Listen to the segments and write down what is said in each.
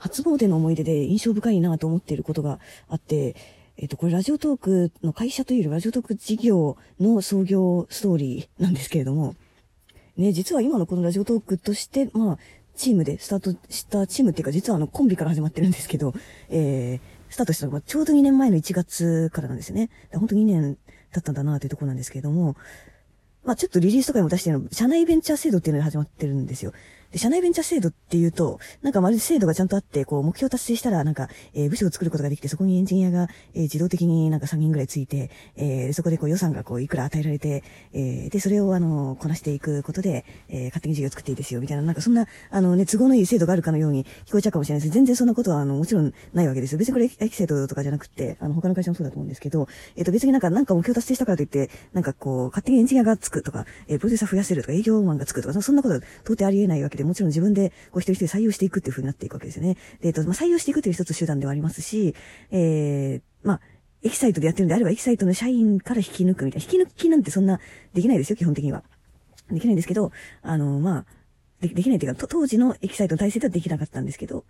初詣の思い出で印象深いなと思っていることがあって、えっ、と、これラジオトークの会社というよりラジオトーク事業の創業ストーリーなんですけれども、ね、実は今のこのラジオトークとして、まあ、チームでスタートしたチームっていうか、実はあの、コンビから始まってるんですけど、えー、スタートしたのがちょうど2年前の1月からなんですね。本当2年経ったんだなというところなんですけれども、まあちょっとリリースとかにも出してるの、社内ベンチャー制度っていうのが始まってるんですよ。で、社内ベンチャー制度っていうと、なんかまるで制度がちゃんとあって、こう、目標達成したら、なんか、えー、部署を作ることができて、そこにエンジニアが、えー、自動的になんか3人ぐらいついて、えー、そこでこう予算がこう、いくら与えられて、えー、で、それをあの、こなしていくことで、えー、勝手に事業を作っていいですよ、みたいな、なんかそんな、あのね、都合のいい制度があるかのように聞こえちゃうかもしれないです。全然そんなことは、あの、もちろんないわけですよ。別にこれ、エキセイトとかじゃなくて、あの、他の会社もそうだと思うんですけど、えっ、と、別になんか、なんか目標達成したからといって、なんかこう、勝手にエンジニアがつくとか、えー、プロデューサー増やせるとか、営業マンがつくとか、そんなことは到底ありえないわけで、もちろん自分で、こう一人一人採用していくっていう風になっていくわけですよね。で、えっと、まあ、採用していくという一つ手段ではありますし、えー、まあ、エキサイトでやってるんであれば、エキサイトの社員から引き抜くみたいな。引き抜きなんてそんなできないですよ、基本的には。できないんですけど、あの、まあ、でできないというか、当時のエキサイトの体制ではできなかったんですけど、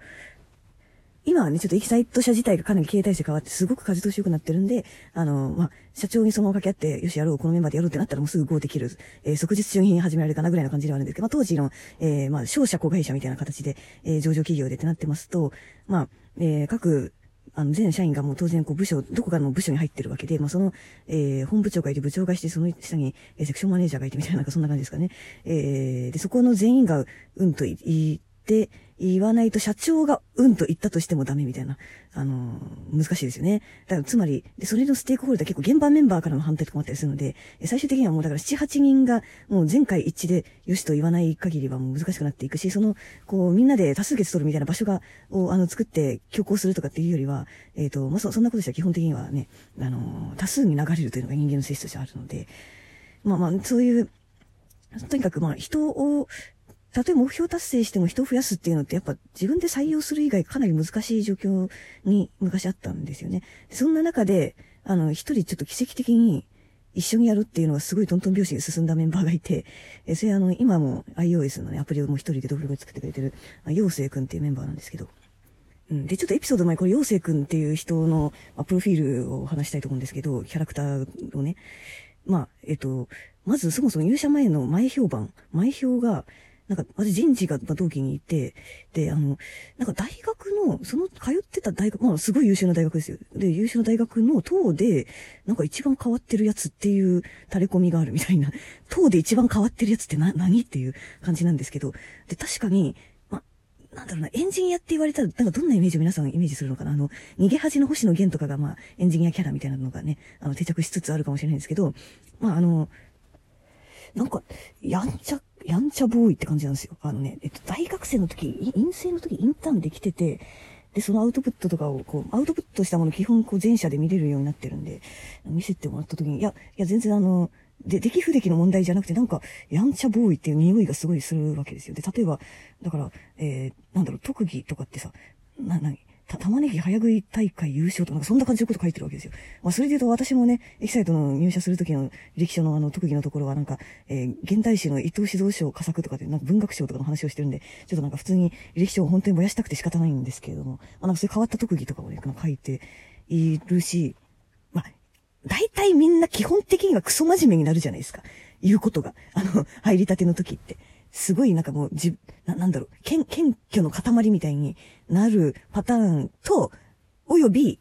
今はね、ちょっとエキサイト社自体がかなり経営体制変わって、すごく風通し良くなってるんで、あの、まあ、社長にそのまま掛け合って、よし、やろう、このメンバーでやろうってなったらもうすぐ GO できる、えー、即日中に始められるかなぐらいな感じではあるんですけど、まあ、当時の、えー、まあ、商社子会社みたいな形で、えー、上場企業でってなってますと、まあ、えー、各、あの、全社員がもう当然、こう、部署、どこかの部署に入ってるわけで、まあ、その、えー、本部長がいて、部長がいて、その下に、えー、セクションマネージャーがいて、みたいな、なんかそんな感じですかね。えー、で、そこの全員が、うんと言って、言わないと社長がうんと言ったとしてもダメみたいな、あのー、難しいですよね。だからつまり、で、それのステークホルダー結構現場メンバーからの反対とかもあったりするので、最終的にはもうだから7、8人がもう前回一致でよしと言わない限りはもう難しくなっていくし、その、こう、みんなで多数決取るみたいな場所が、を、あの、作って強行するとかっていうよりは、えっ、ー、と、まあ、そ、そんなことしたら基本的にはね、あのー、多数に流れるというのが人間の性質としてあるので、まあまあ、そういう、とにかくまあ人をたとえ目標達成しても人を増やすっていうのってやっぱ自分で採用する以外かなり難しい状況に昔あったんですよね。そんな中で、あの、一人ちょっと奇跡的に一緒にやるっていうのがすごいトントン拍子で進んだメンバーがいて、えそれあの、今も iOS のね、アプリをもう一人でドブログ作ってくれてる、陽生くんっていうメンバーなんですけど。うん。で、ちょっとエピソード前、これ陽生くんっていう人の、まあ、プロフィールを話したいと思うんですけど、キャラクターをね。まあ、えっと、まずそもそも入社前の前評判、前評が、なんか、私人事が同期にいて、で、あの、なんか大学の、その通ってた大学、まあすごい優秀な大学ですよ。で、優秀な大学の党で、なんか一番変わってるやつっていう垂れ込みがあるみたいな、党で一番変わってるやつってな、何っていう感じなんですけど、で、確かに、ま、なんだろうな、エンジニアって言われたら、なんかどんなイメージを皆さんイメージするのかな。あの、逃げ恥の星野源とかが、まあ、エンジニアキャラみたいなのがね、あの、定着しつつあるかもしれないんですけど、まあ、あの、なんか、やんちゃやんちゃボーイって感じなんですよ。あのね、えっと、大学生の時、陰性の時インターンできてて、で、そのアウトプットとかを、こう、アウトプットしたもの基本、こう、全社で見れるようになってるんで、見せてもらった時に、いや、いや、全然あの、で、出来不出来の問題じゃなくて、なんか、やんちゃボーイっていう匂いがすごいするわけですよ。で、例えば、だから、えー、なんだろう、特技とかってさ、な、なに、玉ねぎ早食い大会優勝と、なんかそんな感じのこと書いてるわけですよ。まあ、それで言うと私もね、エキサイトの入社するときの歴史のあの特技のところはなんか、えー、現代史の伊藤指導賞佳作とかで、なんか文学賞とかの話をしてるんで、ちょっとなんか普通に歴史を本当に燃やしたくて仕方ないんですけれども、まあ、なんかそういう変わった特技とかをね、書いているし、まあ、大体みんな基本的にはクソ真面目になるじゃないですか。言うことが。あの、入りたての時って。すごいなんかもう、じ、な、なんだろう、謙、謙虚の塊みたいになるパターンと、および、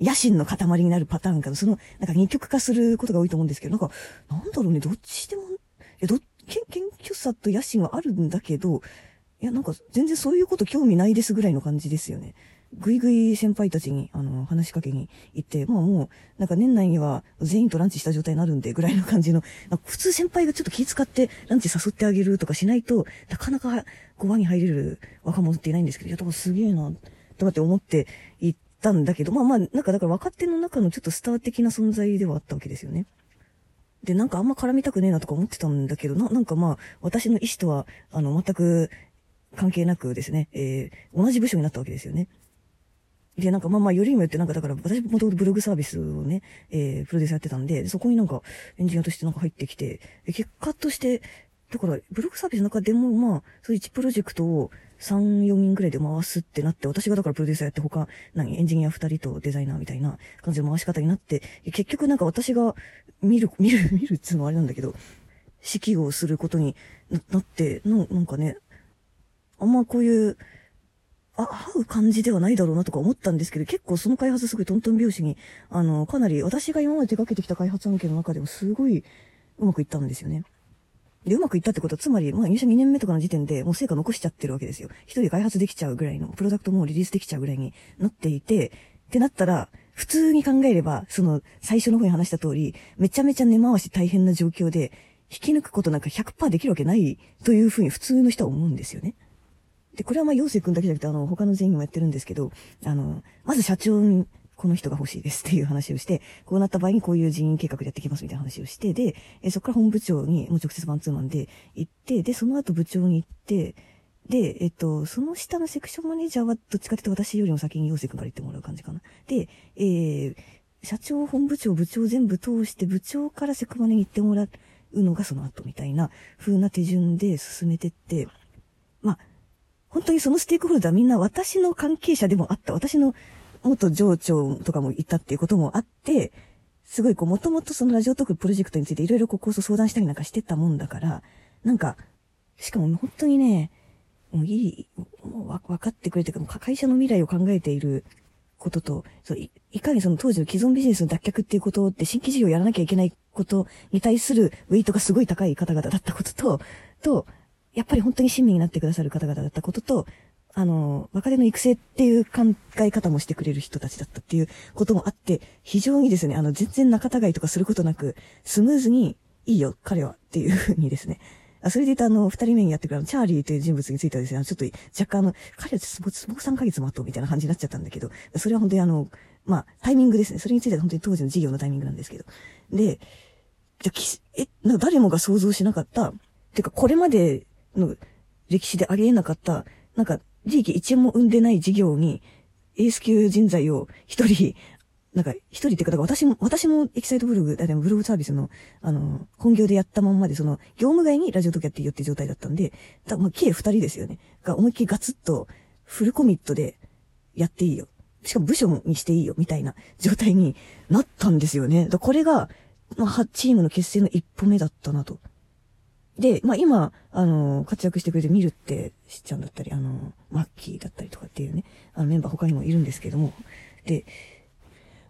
野心の塊になるパターンからその、なんか二極化することが多いと思うんですけど、なんか、なんだろうね、どっちでも、いや、ど、謙虚さと野心はあるんだけど、いや、なんか、全然そういうこと興味ないですぐらいの感じですよね。ぐいぐい先輩たちに、あの、話しかけに行って、まあもう、なんか年内には全員とランチした状態になるんで、ぐらいの感じの、普通先輩がちょっと気遣ってランチ誘ってあげるとかしないと、なかなか、こう輪に入れる若者っていないんですけど、いや、だからすげえな、とかって思って行ったんだけど、まあまあ、なんかだから若手の中のちょっとスター的な存在ではあったわけですよね。で、なんかあんま絡みたくねえなとか思ってたんだけど、な、なんかまあ、私の意思とは、あの、全く関係なくですね、えー、同じ部署になったわけですよね。で、なんかまあまあ、よりにもよってなんかだから、私もともとブログサービスをね、えー、プロデューサーやってたんで、そこになんかエンジニアとしてなんか入ってきて、結果として、だから、ブログサービスの中でもまあ、そういう1プロジェクトを3、4人くらいで回すってなって、私がだからプロデューサーやって他、何、エンジニア2人とデザイナーみたいな感じの回し方になって、結局なんか私が見る、見る、見るっつうのはあれなんだけど、指揮をすることになって、の、なんかね、あんまこういう、あ、合う感じではないだろうなとか思ったんですけど、結構その開発すごいトントン拍子に、あの、かなり私が今まで手掛けてきた開発案件の中でもすごいうまくいったんですよね。で、うまくいったってことは、つまり、まあ入社2年目とかの時点でもう成果残しちゃってるわけですよ。一人で開発できちゃうぐらいの、プロダクトもリリースできちゃうぐらいになっていて、ってなったら、普通に考えれば、その、最初の方に話した通り、めちゃめちゃ根回し大変な状況で、引き抜くことなんか100%できるわけないというふうに普通の人は思うんですよね。で、これはまあ、陽生くんだけじゃなくて、あの、他の全員もやってるんですけど、あの、まず社長に、この人が欲しいですっていう話をして、こうなった場合にこういう人員計画でやってきますみたいな話をして、で、えそこから本部長にもう直接マンツーマンで行って、で、その後部長に行って、で、えっと、その下のセクションマネージャーはどっちかというと私よりも先に陽生くんから言ってもらう感じかな。で、えー、社長、本部長、部長全部通して部長からセクマネに行ってもらうのがその後みたいな風な手順で進めてって、本当にそのステークホルダーみんな私の関係者でもあった。私の元上長とかもいたっていうこともあって、すごいこう、もともとそのラジオトークプロジェクトについていろいろこう構想相談したりなんかしてたもんだから、なんか、しかも本当にね、もういい、もうわ分かってくれてか、会社の未来を考えていることと、そうい、いかにその当時の既存ビジネスの脱却っていうことって新規事業をやらなきゃいけないことに対するウェイトがすごい高い方々だったことと、と、やっぱり本当に親身になってくださる方々だったことと、あの、若手の育成っていう考え方もしてくれる人たちだったっていうこともあって、非常にですね、あの、全然仲違いとかすることなく、スムーズに、いいよ、彼はっていうふうにですね。あ、それで言うとあの、二人目にやってくるチャーリーという人物についてはですね、ちょっと若干あの、彼はスポーツ3ヶ月待とうみたいな感じになっちゃったんだけど、それは本当にあの、まあ、タイミングですね。それについては本当に当時の事業のタイミングなんですけど。で、じゃ、え、な誰もが想像しなかった、てかこれまでの歴史でありえなかった、なんか、利益1円も生んでない事業に、エース級人材を一人、なんか、一人っていうか、私も、私もエキサイトブログ、でもブログサービスの、あの、本業でやったまんまで、その、業務外に Radiotalk やっていいよって状態だったんで、だまあ、計二人ですよね。が、思いっきりガツッと、フルコミットで、やっていいよ。しかも部署にしていいよ、みたいな状態になったんですよね。だこれが、まあ、チームの結成の一歩目だったなと。で、まあ今、あの、活躍してくれてミルってしっちゃんだったり、あの、マッキーだったりとかっていうね、あのメンバー他にもいるんですけども、で、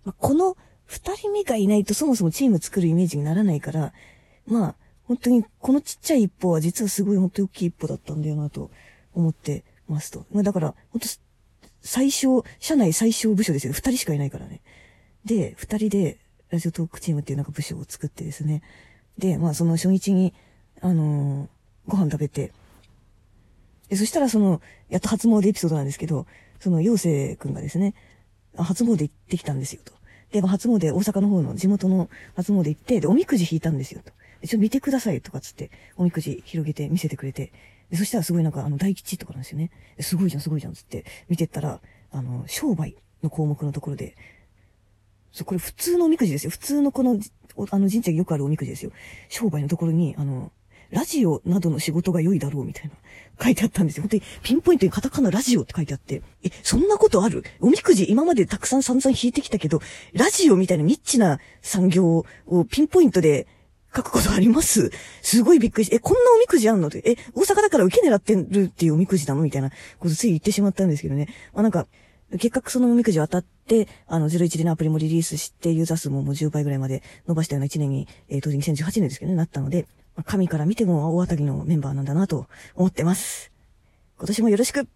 まあ、この二人目がいないとそもそもチーム作るイメージにならないから、まあ、本当にこのちっちゃい一歩は実はすごい本当に大きい一歩だったんだよなと思ってますと。まあだから、本当最小、社内最小部署ですよ。二人しかいないからね。で、二人でラジオトークチームっていうなんか部署を作ってですね。で、まあその初日に、あのー、ご飯食べて、で、そしたらその、やっと初詣エピソードなんですけど、その、妖精くんがですね、初詣行ってきたんですよ、と。で、初詣、大阪の方の地元の初詣行って、で、おみくじ引いたんですよ、と。ちょっと見てください、とかつって、おみくじ広げて見せてくれて、で、そしたらすごいなんか、あの、大吉とかなんですよね。すごいじゃん、すごいじゃん、つって、見てったら、あの、商売の項目のところで、そう、これ普通のおみくじですよ。普通のこの、あの神社によくあるおみくじですよ。商売のところに、あの、ラジオなどの仕事が良いだろうみたいな、書いてあったんですよ。本当にピンポイントにカタカナラジオって書いてあって、え、そんなことある？おみくじ今までたくさん散々引いてきたけど、ラジオみたいなニッチな産業をピンポイントで書くことあります？すごいびっくりして、え、こんなおみくじあんの？って、え、大阪だから受け狙ってるっていうおみくじなの？みたいなことつい言ってしまったんですけどね。まあなんか、結果そのおみくじ当たって、あの、01でのアプリもリリースして、ユーザー数ももう10倍ぐらいまで伸ばしたような1年に、えー、当時2018年ですけどね、なったので、神から見ても大当たりのメンバーなんだなと思ってます。今年もよろしく